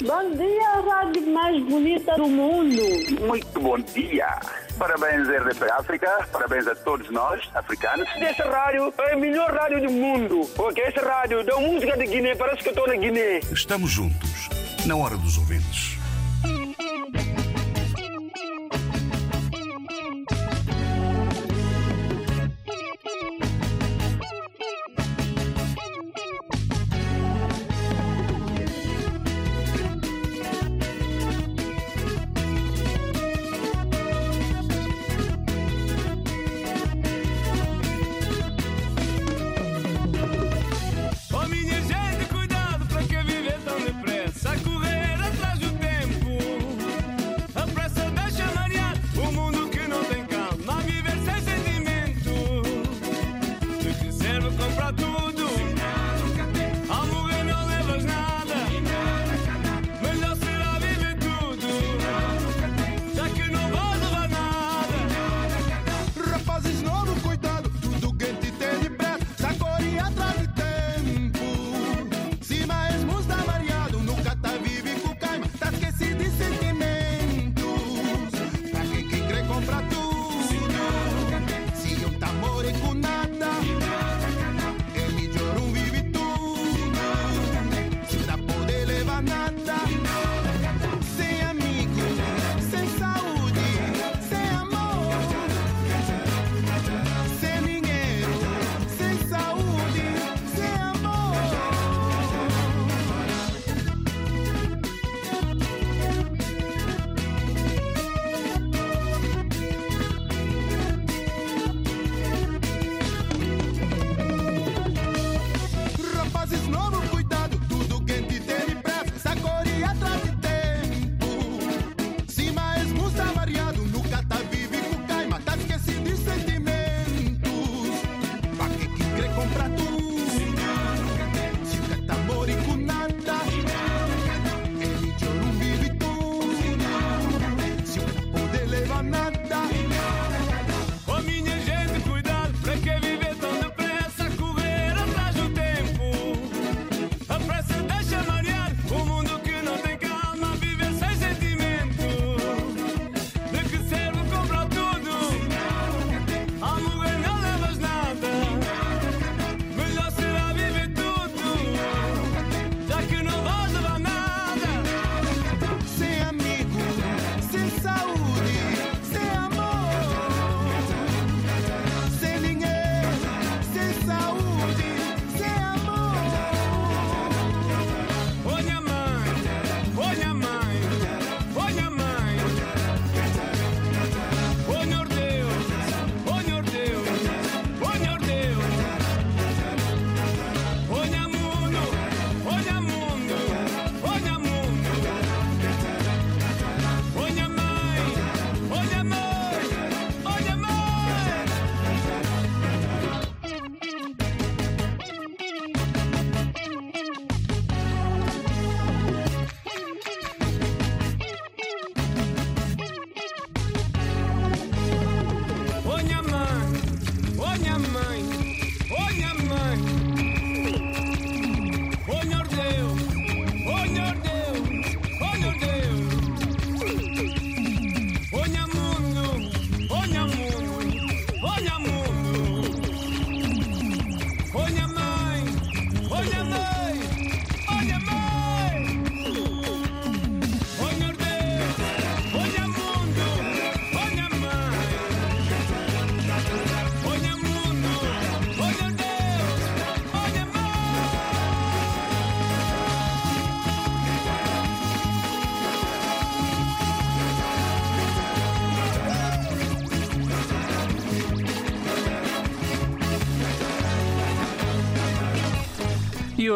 Bom dia, rádio mais bonita do mundo. Muito bom dia. Parabéns, RDP África. Parabéns a todos nós, africanos. Essa rádio é a melhor rádio do mundo. Porque essa rádio dá música de Guiné. Parece que eu estou na Guiné. Estamos juntos, na hora dos ouvintes. I'll do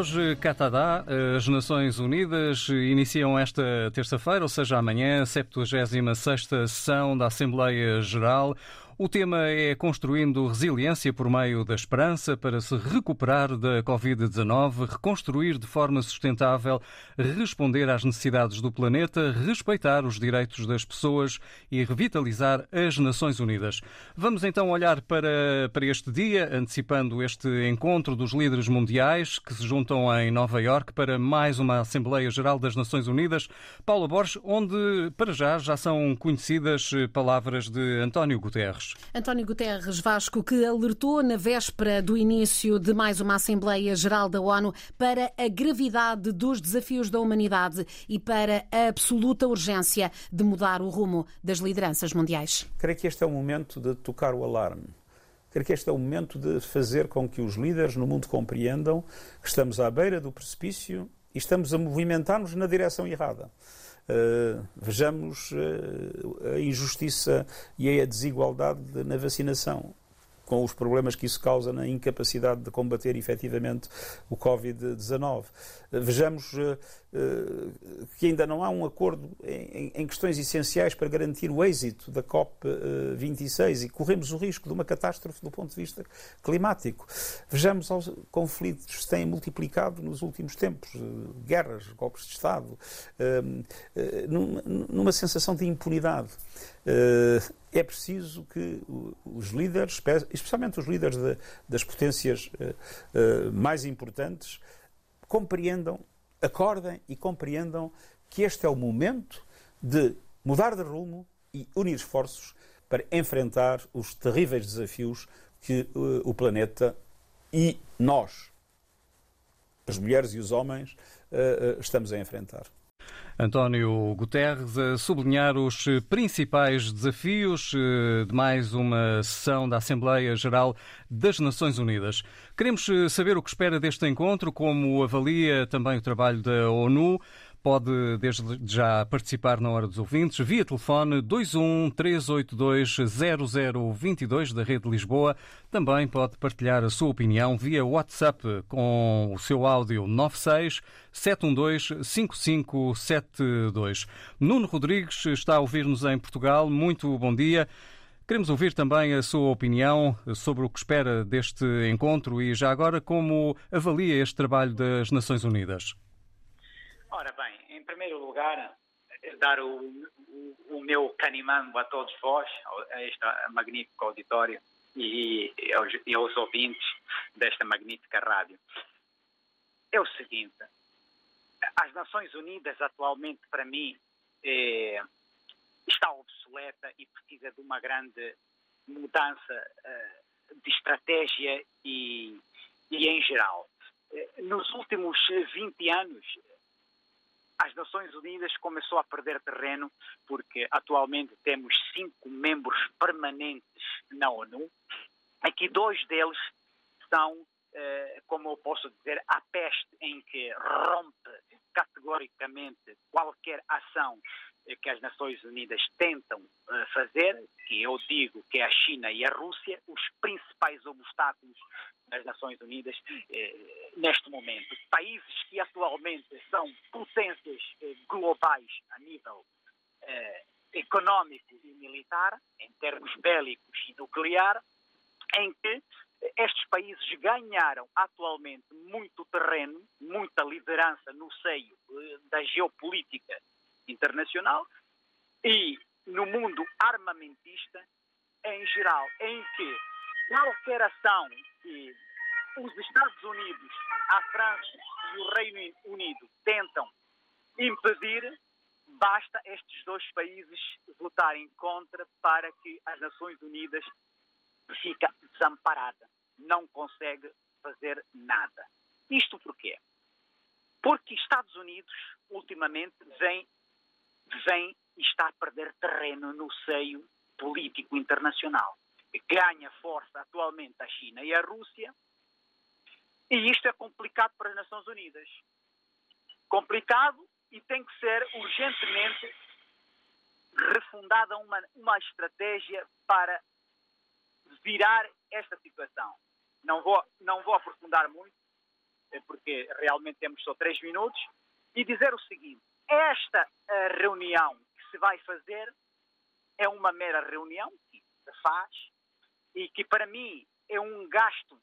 Hoje, Catadá, as Nações Unidas iniciam esta terça-feira, ou seja, amanhã, a 76 sessão da Assembleia Geral. O tema é construindo resiliência por meio da esperança para se recuperar da Covid-19, reconstruir de forma sustentável, responder às necessidades do planeta, respeitar os direitos das pessoas e revitalizar as Nações Unidas. Vamos então olhar para, para este dia, antecipando este encontro dos líderes mundiais que se juntam em Nova Iorque para mais uma Assembleia Geral das Nações Unidas. Paulo Borges, onde para já já são conhecidas palavras de António Guterres. António Guterres Vasco, que alertou na véspera do início de mais uma Assembleia Geral da ONU para a gravidade dos desafios da humanidade e para a absoluta urgência de mudar o rumo das lideranças mundiais. Creio que este é o momento de tocar o alarme. Creio que este é o momento de fazer com que os líderes no mundo compreendam que estamos à beira do precipício e estamos a movimentar-nos na direção errada. Uh, vejamos uh, a injustiça e a desigualdade na vacinação com os problemas que isso causa na incapacidade de combater efetivamente o Covid-19. Vejamos uh, uh, que ainda não há um acordo em, questões essenciais para garantir o êxito da COP26 e corremos o risco de uma catástrofe do ponto de vista climático. Vejamos os conflitos que se têm multiplicado nos últimos tempos, uh, guerras, golpes de Estado, numa sensação de impunidade. É preciso que os líderes, especialmente os líderes de, das potências mais importantes, compreendam, acordem e compreendam que este é o momento de mudar de rumo e unir esforços para enfrentar os terríveis desafios que uh, o planeta e nós, as mulheres e os homens, uh, uh, estamos a enfrentar. António Guterres a sublinhar os principais desafios eh, de mais uma sessão da Assembleia Geral das Nações Unidas. Queremos eh, saber o que espera deste encontro, como avalia também o trabalho da ONU. Pode desde já participar na hora dos ouvintes via telefone 21 382 0022 da Rede Lisboa. Também pode partilhar a sua opinião via WhatsApp com o seu áudio 96 712 5572. Nuno Rodrigues está a ouvir-nos em Portugal. Muito bom dia. Queremos ouvir também a sua opinião sobre o que espera deste encontro e já agora como avalia este trabalho das Nações Unidas. Ora bem, em primeiro lugar, dar o, o, o meu canimambo a todos vós, a este magnífico auditório e aos, e aos ouvintes desta magnífica rádio. É o seguinte, as Nações Unidas atualmente, para mim, é, está obsoleta e precisa de uma grande mudança uh, de estratégia e, e em geral. Eh, nos últimos 20 anos, as Nações Unidas começou a perder terreno porque atualmente temos cinco membros permanentes na ONU. Aqui dois deles são, eh, como eu posso dizer, a peste em que rompe categoricamente qualquer ação que as Nações Unidas tentam uh, fazer, que eu digo que é a China e a Rússia, os principais obstáculos das Nações Unidas eh, neste momento. Países que atualmente são potências eh, globais a nível eh, económico e militar, em termos bélicos e nuclear, em que estes países ganharam atualmente muito terreno, muita liderança no seio eh, da geopolítica internacional e no mundo armamentista em geral, em que qualquer ação que os Estados Unidos, a França e o Reino Unido tentam impedir, basta estes dois países votarem contra para que as Nações Unidas fique desamparada, não consegue fazer nada. Isto porquê? Porque Estados Unidos, ultimamente, vem vem e está a perder terreno no seio político internacional. Ganha força atualmente a China e a Rússia, e isto é complicado para as Nações Unidas. Complicado e tem que ser urgentemente refundada uma, uma estratégia para virar esta situação. Não vou, não vou aprofundar muito, eh, porque realmente temos só três minutos, e dizer o seguinte: esta reunião que se vai fazer é uma mera reunião que se faz e que para mim é um gasto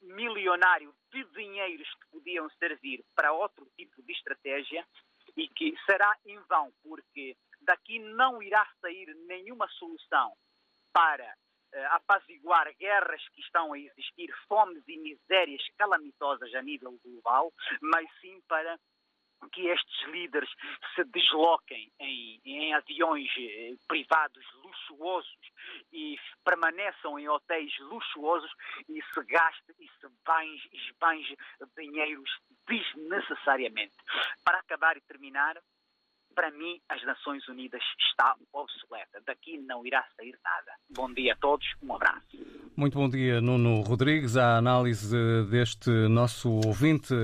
milionário de dinheiros que podiam servir para outro tipo de estratégia e que será em vão, porque daqui não irá sair nenhuma solução para eh, apaziguar guerras que estão a existir, fomes e misérias calamitosas a nível global, mas sim para que estes líderes se desloquem em, em aviões eh, privados luxuosos e permaneçam em hotéis luxuosos e se gaste e se banje, esbanje dinheiros desnecessariamente. Para acabar e terminar, para mim, as Nações Unidas está obsoleta. Daqui não irá sair nada. Bom dia a todos, um abraço. Muito bom dia, Nuno Rodrigues. A análise deste nosso ouvinte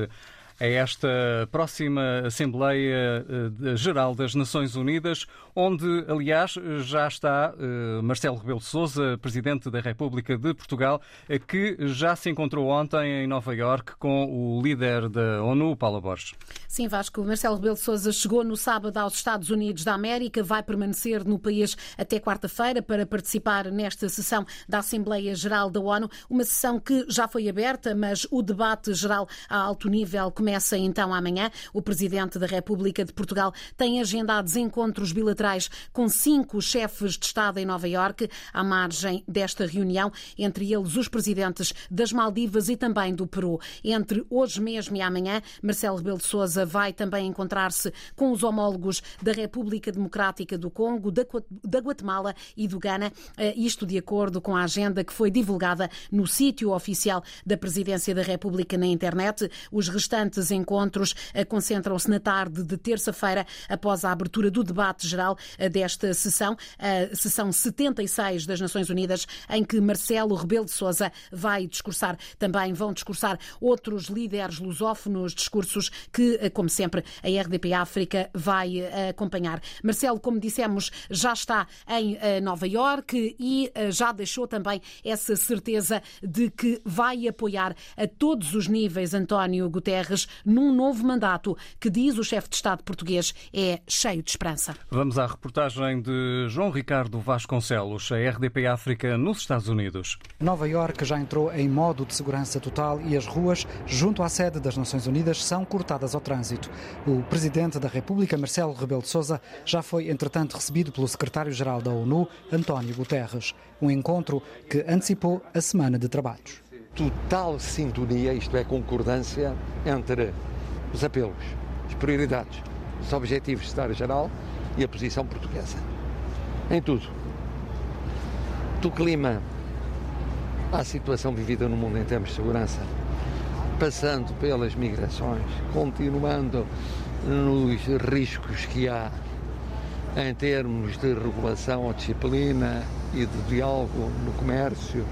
a esta próxima Assembleia eh, Geral das Nações Unidas, onde, aliás, já está eh, Marcelo Rebelo de Sousa, Presidente da República de Portugal, eh, que já se encontrou ontem em Nova Iorque com o líder da ONU, Paulo Borges. Sim, Vasco. Marcelo Rebelo de Sousa chegou no sábado aos Estados Unidos da América, vai permanecer no país até quarta-feira para participar nesta sessão da Assembleia Geral da ONU, uma sessão que já foi aberta, mas o debate geral a alto nível começa Começa então amanhã. O Presidente da República de Portugal tem agendados encontros bilaterais com cinco chefes de Estado em Nova Iorque, à margem desta reunião, entre eles os presidentes das Maldivas e também do Peru. Entre hoje mesmo e amanhã, Marcelo Rebelo de Sousa vai também encontrar-se com os homólogos da República Democrática do Congo, da Guatemala e do Ghana, eh, isto de acordo com a agenda que foi divulgada no sítio oficial da Presidência da República na internet. Os restantes estes encontros eh, concentram-se na tarde de terça-feira, após a abertura do debate geral eh, desta sessão, a sessão 76 das Nações Unidas, em que Marcelo Rebelo de Sousa vai discursar. Também vão discursar outros líderes lusófonos, discursos que, eh, como sempre, a RDP África vai acompanhar. Marcelo, como dissemos, já está em Nova Iorque e já deixou também essa certeza de que vai apoiar a todos os níveis António Guterres num novo mandato que, diz o chefe de Estado português, é cheio de esperança. Vamos à reportagem de João Ricardo Vasconcelos, a RDP África nos Estados Unidos. Nova Iorque já entrou em modo de segurança total e as ruas, junto à sede das Nações Unidas, são cortadas ao trânsito. O presidente da República, Marcelo Rebelo de Sousa, já foi, entretanto, recebido pelo secretário-geral da ONU, António Guterres. Um encontro que antecipou a semana de trabalhos total sintonia, isto é, concordância entre os apelos, as prioridades, os objetivos de Estado-Geral e a posição portuguesa. Em tudo. Do clima à situação vivida no mundo em termos de segurança, passando pelas migrações, continuando nos riscos que há em termos de regulação ou disciplina e de diálogo no comércio,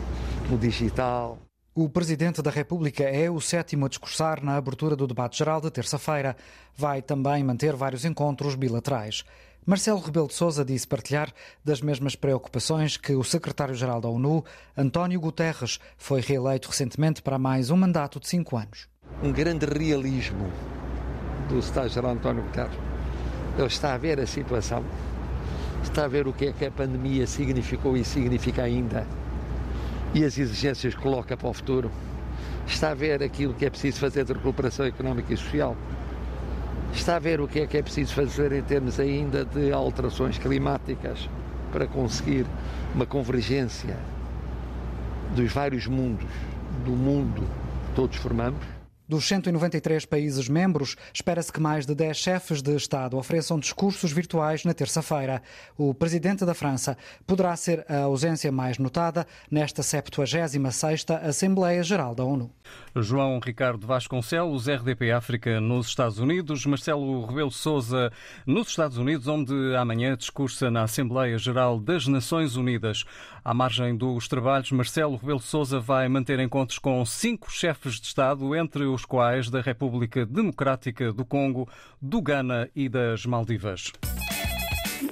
no digital. O Presidente da República é o sétimo a discursar na abertura do debate geral de terça-feira. Vai também manter vários encontros bilaterais. Marcelo Rebelo de Sousa disse partilhar das mesmas preocupações que o secretário-geral da ONU, António Guterres, foi reeleito recentemente para mais um mandato de cinco anos. Um grande realismo do secretário-geral António Guterres. Ele está a ver a situação, está a ver o que é que a pandemia significou e significa ainda e as exigências que coloca para o futuro. Está a ver aquilo que é preciso fazer de recuperação económica e social. Está a ver o que é que é preciso fazer em termos ainda de alterações climáticas para conseguir uma convergência dos vários mundos, do mundo que todos formamos dos 193 países membros, espera-se que mais de 10 chefes de Estado ofereçam discursos virtuais na terça-feira. O presidente da França poderá ser a ausência mais notada nesta 76ª Assembleia Geral da ONU. João Ricardo Vasconcelos, RDP África nos Estados Unidos, Marcelo Rebelo Sousa nos Estados Unidos, onde amanhã discursa na Assembleia Geral das Nações Unidas. À margem dos trabalhos, Marcelo Rebelo Sousa vai manter encontros com cinco chefes de Estado, entre os quais da República Democrática do Congo, do Ghana e das Maldivas.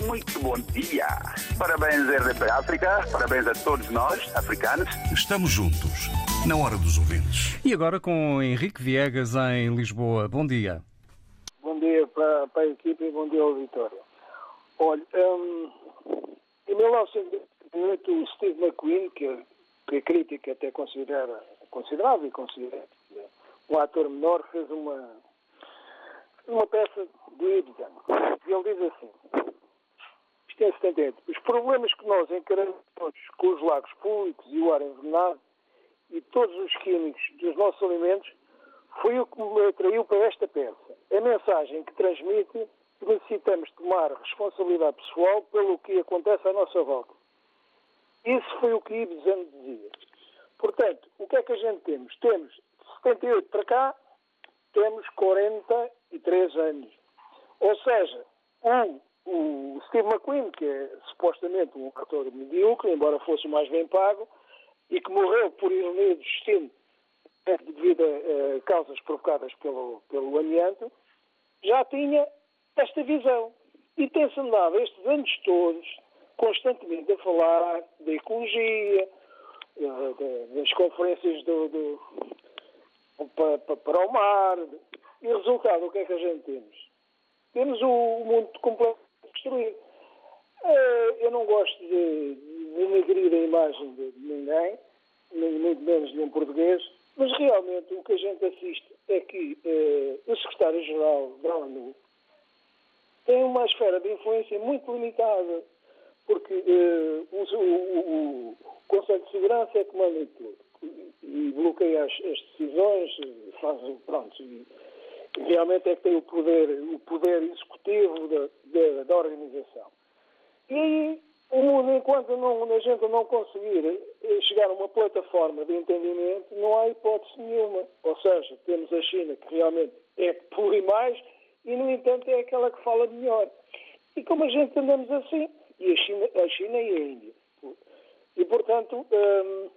Muito bom dia. Parabéns, RDP África. Parabéns a todos nós, africanos. Estamos juntos Na hora dos ouvintes. E agora com Henrique Viegas em Lisboa. Bom dia. Bom dia para, para a equipe e bom dia ao Vitória. Olha, hum, em 1988 o Steve McQueen, que, que a crítica até considera, considerava e considera um ator menor, fez uma, uma peça do Ibsen. E ele diz assim, isto é 78, os problemas que nós encaramos com os lagos públicos e o ar envenenado e todos os químicos dos nossos alimentos foi o que me atraiu para esta peça. A mensagem que transmite que necessitamos tomar responsabilidade pessoal pelo que acontece à nossa volta. Isso foi o que Ibsen dizia. Portanto, o que é que a gente temos? Temos de 78 para cá, temos 43 anos. Ou seja, um, o Steve McQueen, que é supostamente um ator medíocre, embora fosse o mais bem pago, e que morreu por ironia do destino devido a uh, causas provocadas pelo, pelo amianto, já tinha esta visão. E tem-se andado estes anos todos constantemente a falar da ecologia, uh, das conferências do, do, para, para, o mar. E resultado, o que é que a gente temos? Temos o mundo completamente destruído. Uh, eu não gosto de, denegrir a imagem de ninguém, nem muito menos de um português, mas realmente o que a gente assiste é que eh, o secretário-geral da ONU tem uma esfera de influência muito limitada, porque eh, o, o, o, Conselho de Segurança é que manda tudo e bloqueia as, as decisões, faz, pronto, e, realmente é que tem o poder, o poder executivo da, da, da organização. E o mundo, enquanto não, a gente não conseguir eh, chegar a uma plataforma de entendimento, não há hipótese nenhuma. Ou seja, temos a China, que realmente é por e mais, e, no entanto, é aquela que fala melhor. E como a gente andamos assim, e a China, a China e a Índia. E, portanto, hum,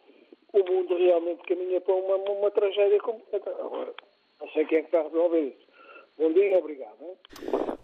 o mundo realmente caminha para uma, uma tragédia completa. Agora, não sei quem é que está a resolver isso. Bom dia, obrigado.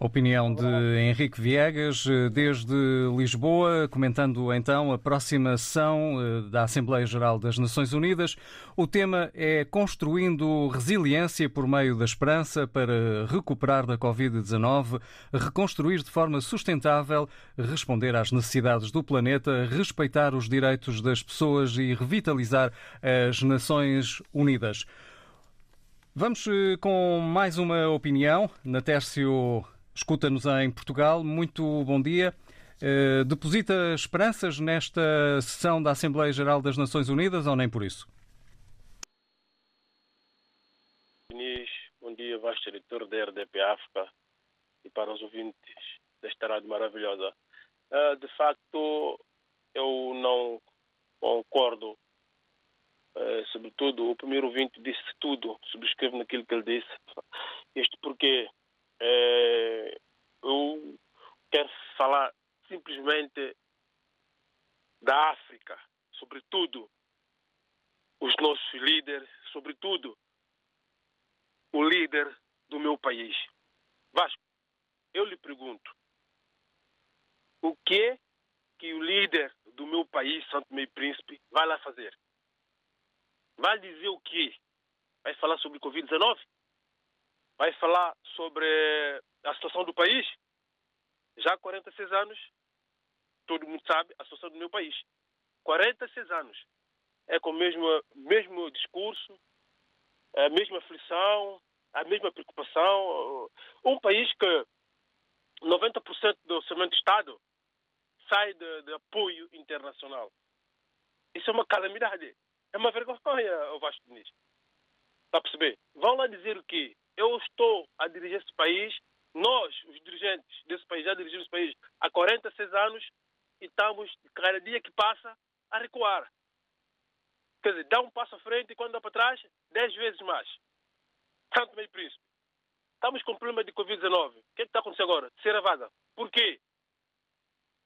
Opinião de Henrique Viegas, eh, desde Lisboa, comentando então a próxima sessão eh, da Assembleia Geral das Nações Unidas. O tema é Construindo Resiliência por meio da Esperança para recuperar da Covid-19, reconstruir de forma sustentável, responder às necessidades do planeta, respeitar os direitos das pessoas e revitalizar as Nações Unidas. Vamos eh, com mais uma opinião. Natércio escuta-nos em Portugal. Muito bom dia. Uh, deposita esperanças nesta sessão da Assembleia Geral das Nações Unidas ou nem por isso? Inês, bom dia, vasto diretor da RDP África e para os ouvintes desta rádio maravilhosa. Uh, de facto, eu não concordo sobretudo, o primeiro ouvinte disse tudo, subscrevo naquilo que ele disse. Isto porque uh, eu quero falar simplesmente da África, sobretudo os nossos líderes, sobretudo o líder do meu país. Vasco, eu lhe pergunto, o que é que o líder do meu país, Santo Meio Príncipe, vai lá fazer? Vai dizer o quê? Vai falar sobre Covid-19? Vai falar sobre a situação do país? Já há 46 anos, todo mundo sabe a situação do meu país. 46 anos. É com o mesmo, mesmo discurso, a mesma aflição, a mesma preocupação. Um país que 90% do orçamento do Estado sai de, de apoio internacional. Isso é uma calamidade. É uma vergonha, o Vasco Diniz. Está a perceber? Vão lá dizer o quê? Eu estou a dirigir esse país, nós, os dirigentes desse país, já dirigimos esse país há 46 anos e estamos, cada dia que passa, a recuar. Quer dizer, dá um passo à frente e quando dá para trás, 10 vezes mais. Tanto meio príncipe. Estamos com problema de Covid-19. O que, é que está acontecendo agora? Terceira vaga. Por quê?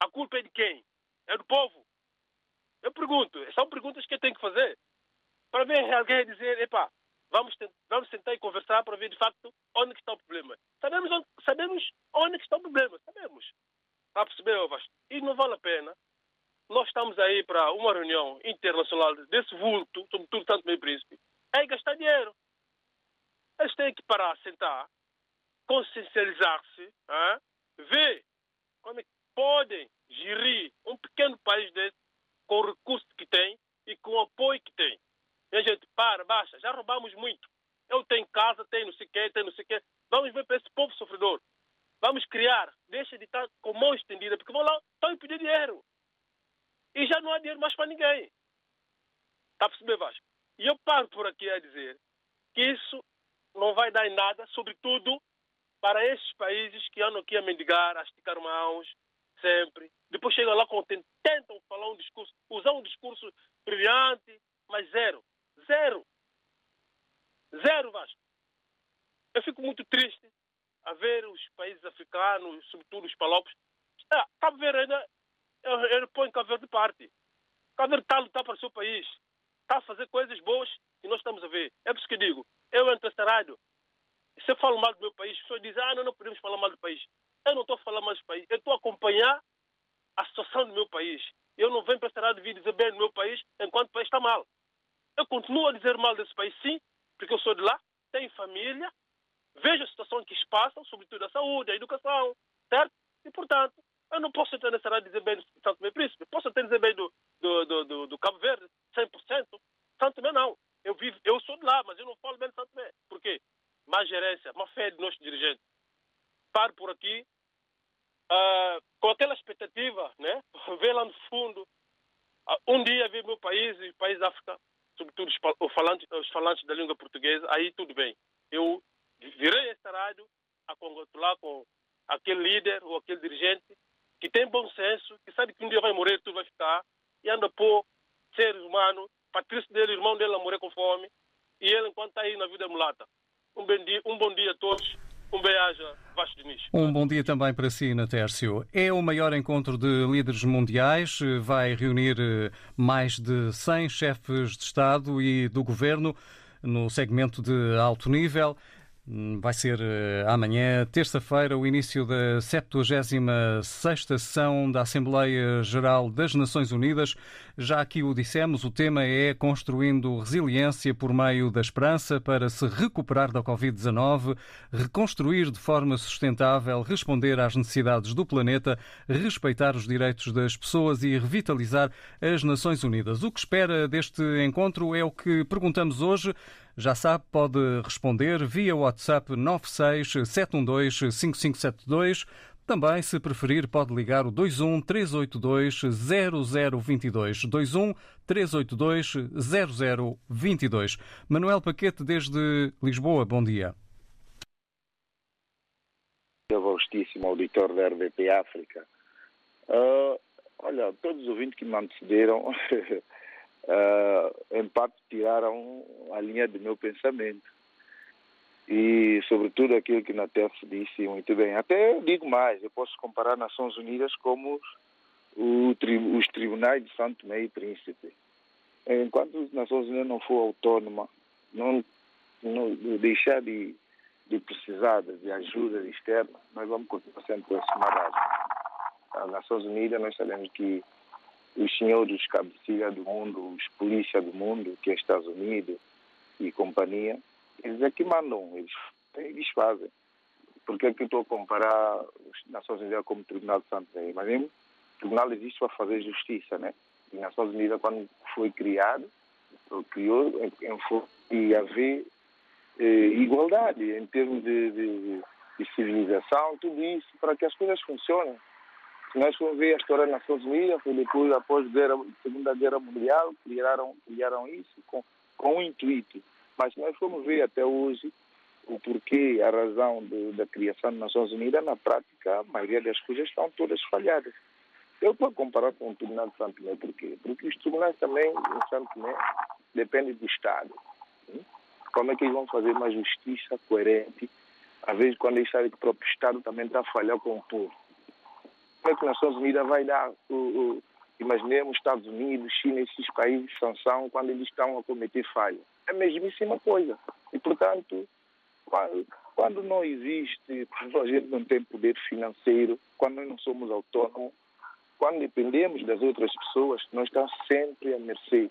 A culpa é de quem? É do povo. Eu pergunto, são perguntas que eu tenho que fazer. Para ver alguém dizer, epá, vamos, vamos tentar e conversar para ver de facto onde está o problema. Sabemos onde, sabemos onde está o problema, sabemos. Está a perceber, Ovas? E não vale a pena nós estamos aí para uma reunião internacional desse vulto, sobretudo tanto meio príncipe, é gastar dinheiro. Eles têm que parar, sentar, consciencializar-se, ver como é que podem gerir um pequeno país desse com o recurso que tem e com o apoio que tem. E a gente para, baixa, já roubamos muito. Eu tenho casa, tenho não sei o quê, tenho não sei o quê. Vamos ver para esse povo sofredor. Vamos criar, deixa de estar com mão estendida, porque vão lá, estão a pedir dinheiro. E já não há dinheiro mais para ninguém. Está a perceber, Vasco? E eu paro por aqui a dizer que isso não vai dar em nada, sobretudo para esses países que andam aqui a mendigar, a esticar mãos, sempre. Depois chegam lá, tentam falar um discurso, usar um discurso brilhante, mas zero. Zero. Zero, Vasco. Eu fico muito triste a ver os países africanos, sobretudo os palopes. Ah, Cabo Verde ainda ele põe Cabo Verde de parte. Cabo Verde está a lutar para o seu país. Está a fazer coisas boas e nós estamos a ver. É por isso que eu digo, eu entro rádio, se eu falo mal do meu país, as pessoas dizem, ah, não, não podemos falar mal do país. Eu não estou a falar mal do país, eu estou a acompanhar a situação do meu país. Eu não venho para esta rádio vir dizer bem do meu país enquanto o país está mal. Eu continuo a dizer mal desse país, sim, porque eu sou de lá, tenho família, vejo a situação que se passa, sobretudo a saúde, a educação, certo? E, portanto, eu não posso ter nessa dizer bem do Santo Tomé Príncipe, posso até dizer bem do, do, do, do, do Cabo Verde, 100%. Santo Tomé não. Eu, vivo, eu sou de lá, mas eu não falo bem de Santo Tomé. Por quê? Má gerência, má fé de nossos dirigentes. Paro por aqui, uh, com aquela expectativa, né? ver lá no fundo, uh, um dia ver meu país e o país da África, sobretudo os falantes, os falantes da língua portuguesa, aí tudo bem. Eu virei esta rádio a congratular com aquele líder ou aquele dirigente que tem bom senso, que sabe que um dia vai morrer, tudo vai ficar, e anda por seres humanos, patrício dele, irmão dele, a morrer com fome, e ele, enquanto está aí na vida mulata. Um, bom dia, um bom dia a todos. Um beijo, Vasco Diniz. Um bom dia também para si, Natércio. É o maior encontro de líderes mundiais. Vai reunir eh, mais de 100 chefes de Estado e do Governo no segmento de alto nível. Hum, vai ser eh, amanhã, terça-feira, o início da 76 sessão da Assembleia Geral das Nações Unidas. Já aqui o dissemos, o tema é construindo resiliência por meio da esperança para se recuperar da Covid-19, reconstruir de forma sustentável, responder às necessidades do planeta, respeitar os direitos das pessoas e revitalizar as Nações Unidas. O que espera deste encontro é o que perguntamos hoje. Já sabe, pode responder via WhatsApp 96 712 5572. Também, se preferir, pode ligar o 21 382 0022. 21 382 0022. Manuel Paquete, desde Lisboa, bom dia. Vastíssimo auditor da RDP África. Uh, olha, todos os ouvintes que me antecederam uh, em parte tiraram a linha do meu pensamento. E, sobretudo, aquilo que Natef disse muito bem. Até digo mais, eu posso comparar Nações Unidas como os tribunais de Santo Tomé e Príncipe. Enquanto as Nações Unidas não for autônoma, não, não deixar de, de precisar de ajuda externa, nós vamos continuar esse marasmo. As Nações Unidas, nós sabemos que os senhores cabecilha do mundo, os polícia do mundo, que é Estados Unidos e companhia, eles é que mandam, eles, eles fazem. Por que é que eu estou a comparar as Nações Unidas como Tribunal de Santo Mas o Tribunal existe para fazer justiça, né? E as Nações Unidas, quando foi criado, criou em, haver eh, igualdade em termos de, de, de civilização, tudo isso, para que as coisas funcionem. Nós ver a história das Nações Unidas, foi depois, após a Segunda Guerra Mundial, criaram, criaram isso com, com um intuito. Mas nós formos ver até hoje o porquê, a razão da criação das Nações Unidas, na prática, a maioria das coisas estão todas falhadas. Eu a comparar com o Tribunal de Santo Tomé, por quê? Porque os tribunais também, em Santo Tomé, dependem do Estado. Como é que eles vão fazer uma justiça coerente, às vezes quando eles sabem que o próprio Estado também está a falhar com o povo? Que as Nações Unidas vai dar, o, o, imaginemos Estados Unidos, China, esses países sanção quando eles estão a cometer falha. É a mesmíssima coisa. E, portanto, quando, quando não existe, quando a gente não tem poder financeiro, quando nós não somos autônomos, quando dependemos das outras pessoas, nós estamos sempre a mercê,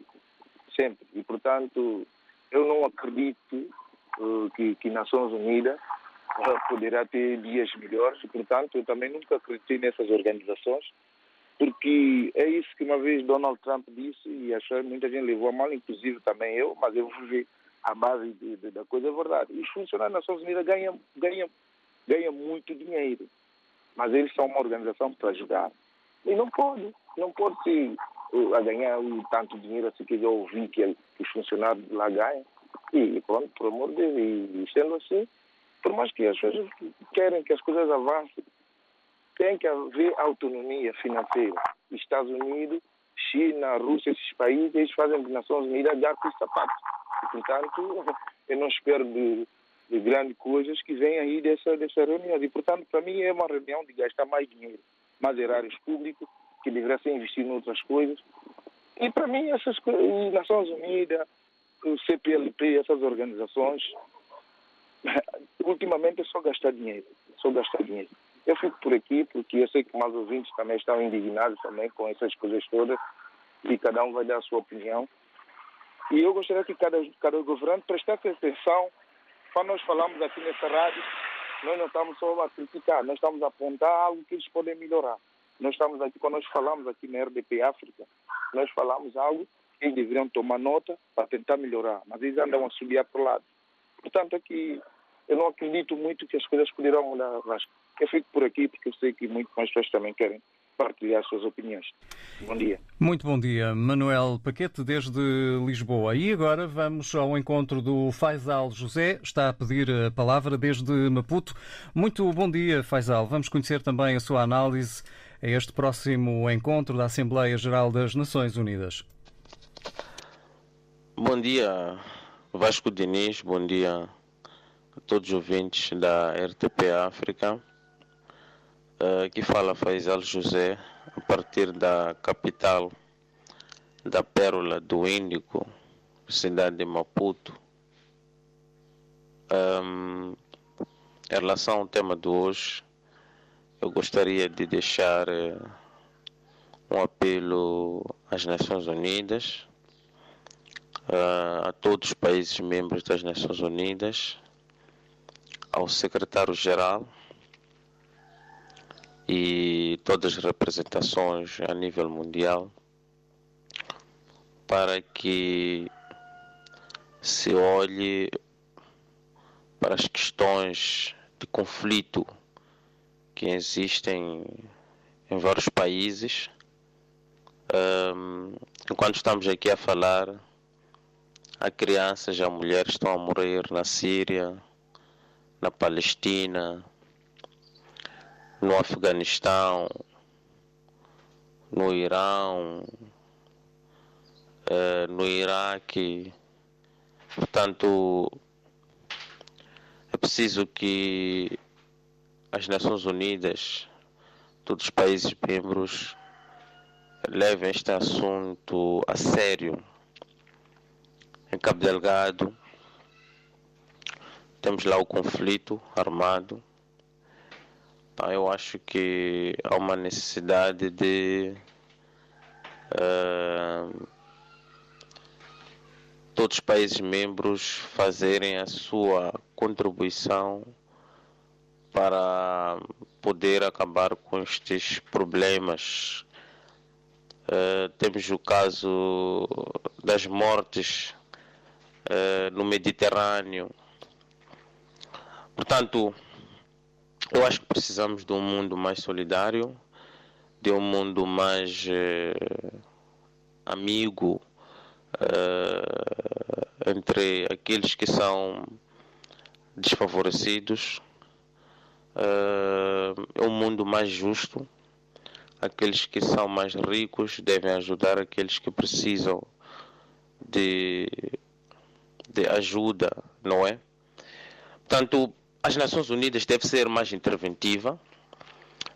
sempre. E, portanto, eu não acredito uh, que, que Nações Unidas poderá ter dias melhores. Portanto, eu também nunca acreditei nessas organizações, porque é isso que uma vez Donald Trump disse e achou muita gente levou a mal, inclusive também eu, mas eu vou ver a base de, de, da coisa é verdade. E os funcionários das Nações Unidas ganham, ganham, ganham muito dinheiro, mas eles são uma organização para ajudar. E não pode, não pode ser uh, a ganhar tanto dinheiro assim que eu ouvi que, que os funcionários lá ganham. E pronto, por amor de Deus, e sendo assim, por mais que as pessoas querem que as coisas avancem, tem que haver autonomia financeira. Estados Unidos, China, Rússia, esses países, eles fazem de Nações Unidas gato e sapato. Portanto, eu não espero de, de grandes coisas que venham aí dessa, dessa reunião. E, portanto, para mim é uma reunião de gastar mais dinheiro mais erários públicos, que deveria ser investido em outras coisas. E para mim, essas Nações Unidas, o CPLP, essas organizações, ultimamente é só gastar dinheiro, só gastar dinheiro. Eu fico por aqui porque eu sei que mais ouvintes também estão indignados também com essas coisas todas e cada um vai dar a sua opinião. E eu gostaria que cada, cada governo prestasse atenção quando nós falamos aqui nessa rádio nós não estamos só a criticar, nós estamos a apontar algo que eles podem melhorar. Nós estamos aqui, quando nós falamos aqui na RDP África, nós falamos algo que eles deveriam tomar nota para tentar melhorar, mas eles andam a subir para o lado. Portanto, aqui eu não acredito muito que as coisas poderão mudar, mas eu fico por aqui porque eu sei que muitas mais pessoas também querem partilhar suas opiniões. Bom dia. Muito bom dia. Manuel Paquete, desde Lisboa. E agora vamos ao encontro do Faisal José, está a pedir a palavra desde Maputo. Muito bom dia, Faisal. Vamos conhecer também a sua análise a este próximo encontro da Assembleia Geral das Nações Unidas. Bom dia, Vasco Diniz. Bom dia a todos os ouvintes da RTP África. Aqui fala Faisal José, a partir da capital da Pérola do Índico, cidade de Maputo. Um, em relação ao tema de hoje, eu gostaria de deixar uh, um apelo às Nações Unidas, uh, a todos os países membros das Nações Unidas, ao secretário-geral e todas as representações a nível mundial para que se olhe para as questões de conflito que existem em vários países. Um, enquanto estamos aqui a falar, há crianças, há mulheres estão a morrer na Síria, na Palestina, no Afeganistão, no Irão, eh, no Iraque. Portanto, é preciso que as Nações Unidas, todos os países membros, levem este assunto a sério. Em Cabo Delgado, temos lá o conflito armado então, eu acho que há uma necessidade de uh, todos os países membros fazerem a sua contribuição para poder acabar com estes problemas. Uh, temos o caso das mortes uh, no Mediterrâneo. Portanto, eu acho que precisamos de um mundo mais solidário, de um mundo mais eh, amigo eh, entre aqueles que são desfavorecidos, é um mundo mais justo. Aqueles que são mais ricos devem ajudar aqueles que precisam de, de ajuda, não é? Portanto, as Nações Unidas deve ser mais interventiva.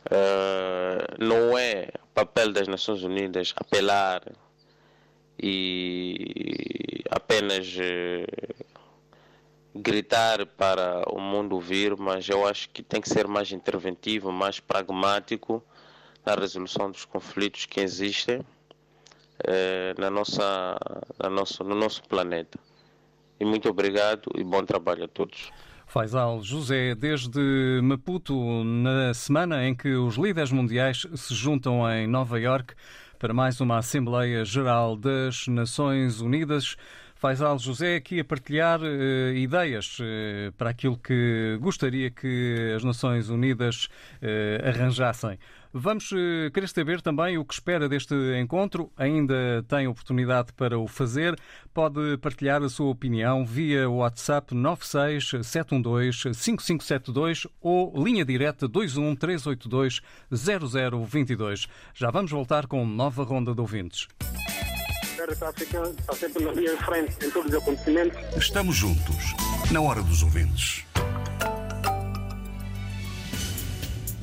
Uh, não é papel das Nações Unidas apelar e apenas uh, gritar para o mundo vir, mas eu acho que tem que ser mais interventivo, mais pragmático, na resolução dos conflitos que existem eh, na nossa, na nosso, no nosso planeta. E muito obrigado e bom trabalho a todos. Faisal José, desde Maputo, na semana em que os líderes mundiais se juntam em Nova Iorque para mais uma Assembleia Geral das Nações Unidas. Faisal José aqui a partilhar eh, ideias eh, para aquilo que gostaria que as Nações Unidas eh, arranjassem. Vamos eh, querer saber também o que espera deste encontro. Ainda tem oportunidade para o fazer. Pode partilhar a sua opinião via WhatsApp 96 712 5572 ou linha direta 21 382 0022. Já vamos voltar com nova ronda de ouvintes. A África está sempre na linha de frente em todos os acontecimentos. Estamos juntos, na hora dos ouvintes.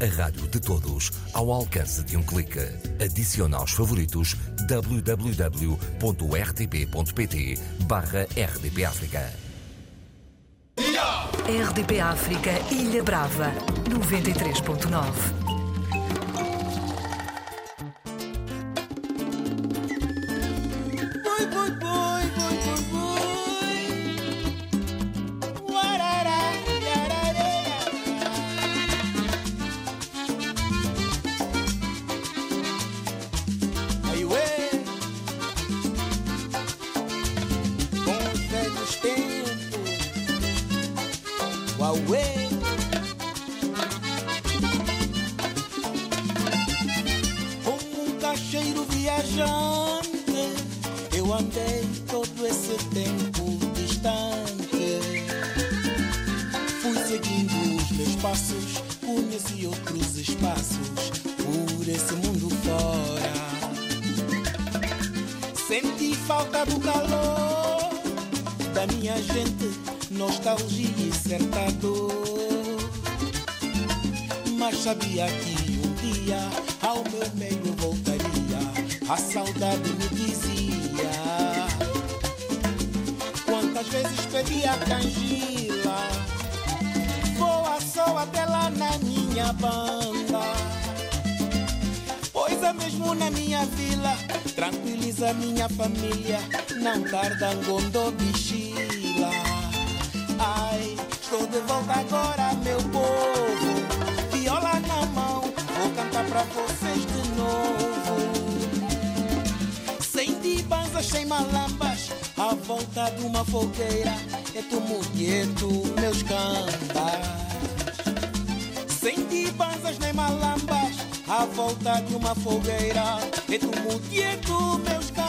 A rádio de todos, ao alcance de um clique. Adicione aos favoritos www.rtp.pt barra RDP África. RDP África, Ilha Brava, 93.9. Boy, boy, boy, saudade me dizia. Quantas vezes pedi a cangila Voa só até lá na minha banda. Pois é mesmo na minha vila Tranquiliza minha família Não tarda Ngondo bichila Ai, estou de volta agora meu povo. Viola na mão Vou cantar pra vocês de dibanzas, sem malambas, à volta de uma fogueira, é tu mulher, tu meus cambas. Sem dibanzas nem malambas, à volta de uma fogueira, é tu mulher, tu meus cambas.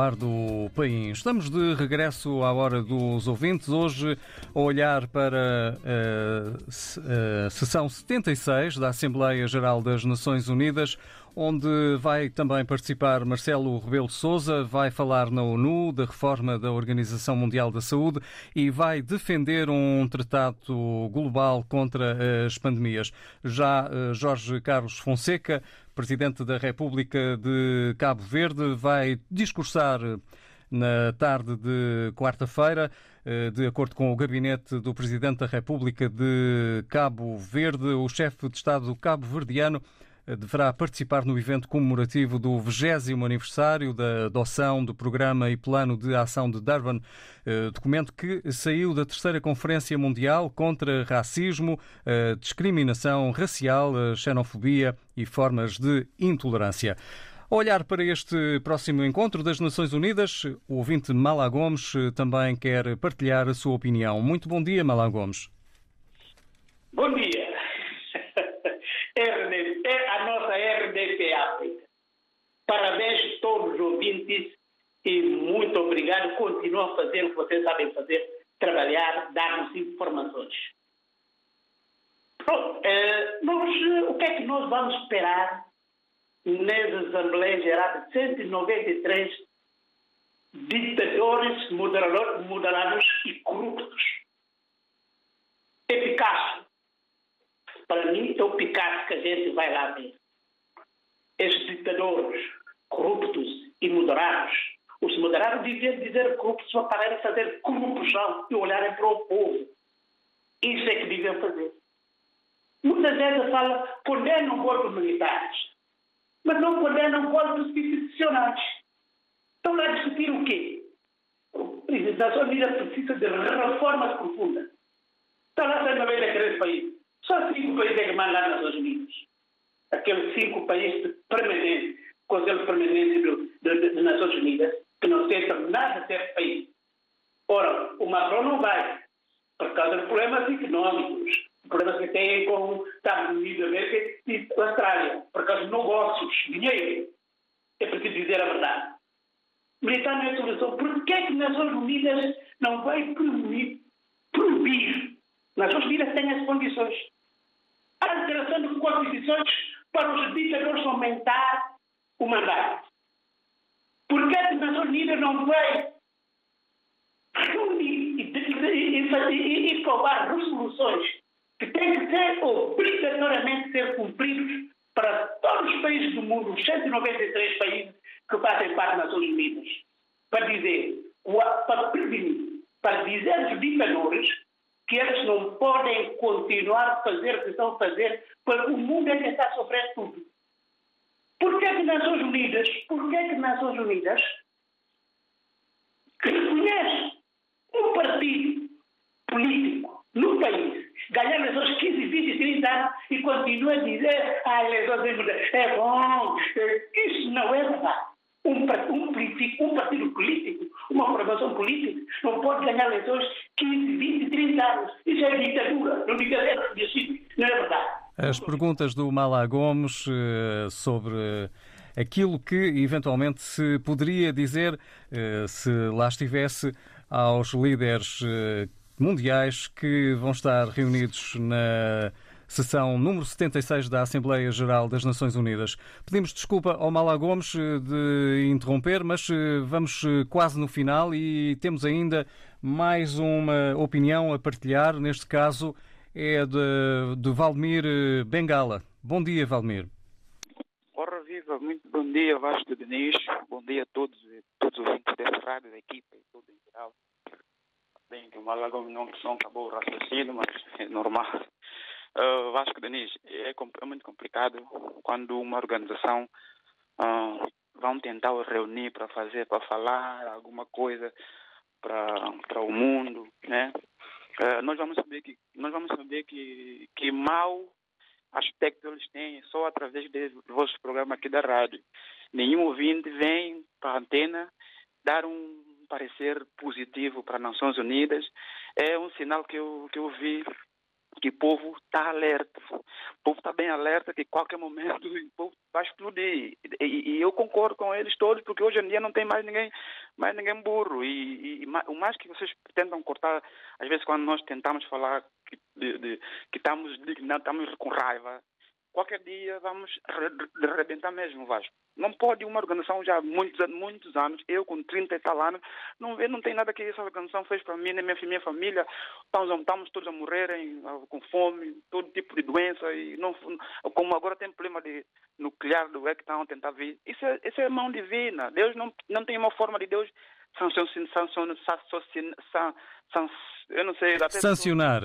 Eduardo Paim. Estamos de regresso à hora dos ouvintes, hoje a olhar para a, se- a sessão 76 da Assembleia Geral das Nações Unidas, onde vai também participar Marcelo Rebelo de Sousa, vai falar na ONU da reforma da Organização Mundial da Saúde e vai defender um tratado global contra as pandemias. Já eh, Jorge Carlos Fonseca, Presidente da República de Cabo Verde, vai discursar na tarde de quarta-feira. Eh, De acordo com o gabinete do Presidente da República de Cabo Verde, o chefe de Estado cabo-verdiano eh, deverá participar no evento comemorativo do 20 aniversário da adoção do Programa e Plano de Ação de Durban, eh, documento que saiu da terceira Conferência Mundial contra Racismo, a Discriminação Racial, Xenofobia e Formas de Intolerância. A olhar para este próximo encontro das Nações Unidas, o ouvinte Mala Gomes eh, também quer partilhar a sua opinião. Muito bom dia, Mala Gomes. Bom dia. RD, é a nossa RDP África. Parabéns a todos os ouvintes e muito obrigado. Continuam a fazer o que vocês sabem fazer, trabalhar, dar-nos informações. Pronto, nós, eh, o que é que nós vamos esperar nessa Assembleia Geral de 193 ditadores, moderados e corruptos? É Picasso. Para mim, é o Picasso que a gente vai lá ver. Esses ditadores corruptos e moderados, os moderados deviam dizer corruptos só para fazer corrupção e olharem para o povo. Isso é que deviam fazer. Muita gente fala, condenam golpes militares, mas não condenam golpes institucionais. Estão lá a discutir o quê? A Nações Unidas precisa de reformas profundas. Está lá sendo bem daquele país. Só cinco países é que mandam nas Nações Unidas. Aqueles cinco países permanentes, Conselho Permanente das Nações Unidas, que não tentam nada desse país. Ora, o Macron não vai, por causa de problemas económicos, problemas que têm com os Estados Unidos América e Austrália, por causa de negócios, dinheiro. É preciso dizer a verdade. Militar não é solução. Por que é que Nações Unidas não vai proibir, proibir? Nações Unidas têm as condições. A alteração de condições para os ditadores aumentar o mandato. Por que as Nações Unidas não vai reunir e, e, aprovar resoluções que têm que ser obrigatoriamente ser cumpridos para todos os países do mundo, os 193 países que fazem parte das Nações Unidas, para dizer, para prevenir, para dizer aos ditadores que eles não podem continuar a fazer o que estão a fazer, porque o mundo ainda está a sofrer tudo. Por que as Nações Unidas, por que as Nações Unidas que reconhece um partido político no país ganhar eleições 15, 20, 30 anos e continua a dizer ah, eleições é bom. Isso não é verdade. Um, um, político, um partido político, uma formação política, não pode ganhar eleições 15, 20, 30 anos. Isso é ditadura. Não diga é. Não é verdade. As perguntas do Mala Gomes uh, sobre aquilo que eventualmente se poderia dizer uh, se lá estivesse aos líderes uh, mundiais que vão estar reunidos na sessão número 76 da Assembleia Geral das Nações Unidas. Pedimos desculpa ao Mala Gomes de interromper, mas vamos quase no final e temos ainda mais uma opinião a partilhar, neste caso é de, de Valmir Bengala. Bom dia, Valmir. Ora viva, muito bom dia, Vasco Diniz. Bom dia a todos, todos os ouvintes desta rádio, da equipa e tudo em geral. Bem, que o Malagom não, acabou o raciocínio, mas é normal. Uh, Vasco Diniz, é, é, muito complicado quando uma organização uh, vão tentar reunir para fazer, para falar alguma coisa para o mundo, né? Uh, nós vamos saber que nós vamos saber que que mau aspecto eles têm só através do vosso programa aqui da rádio. Nenhum ouvinte vem para a antena dar um parecer positivo para as Nações Unidas. É um sinal que eu que eu vi que o povo está alerta. O povo está bem alerta que qualquer momento o povo vai explodir. E, e, eu concordo com eles todos, porque hoje em dia não tem mais ninguém, mais ninguém burro. E, e o mais que vocês tentam cortar, às vezes quando nós tentamos falar que, de, de, que estamos dignados, estamos com raiva, qualquer dia vamos arrebentar mesmo, Vasco. Não pode uma organização já há muitos, muitos anos, eu com 30 e tal anos, não não tem nada que essa organização fez para mim, nem minha, minha família. Estamos, estamos todos a morrerem com fome, todo tipo de doença, e não, como agora tem problema de nuclear do é que estão a tentar vir. Isso é, isso é mão divina. Deus não, não tem uma forma de Deus sancionar, eu não sei. Sancionar.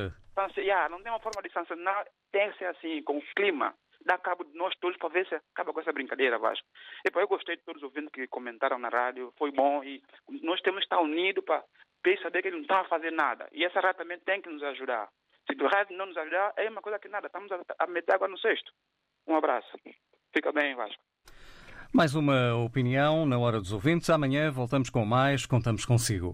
Yeah, não tem uma forma de sancionar, tem que ser assim, com o clima. Dá cabo de nós todos para ver se acaba com essa brincadeira, Vasco. E, pô, eu gostei de todos os ouvintes que comentaram na rádio, foi bom e nós temos que estar unidos para saber que eles não estão a fazer nada. E essa rádio também tem que nos ajudar. Se o rádio não nos ajudar, é uma coisa que nada, estamos a, a meter água no cesto. Um abraço. Fica bem, Vasco. Mais uma opinião na hora dos ouvintes. Amanhã voltamos com mais. Contamos consigo.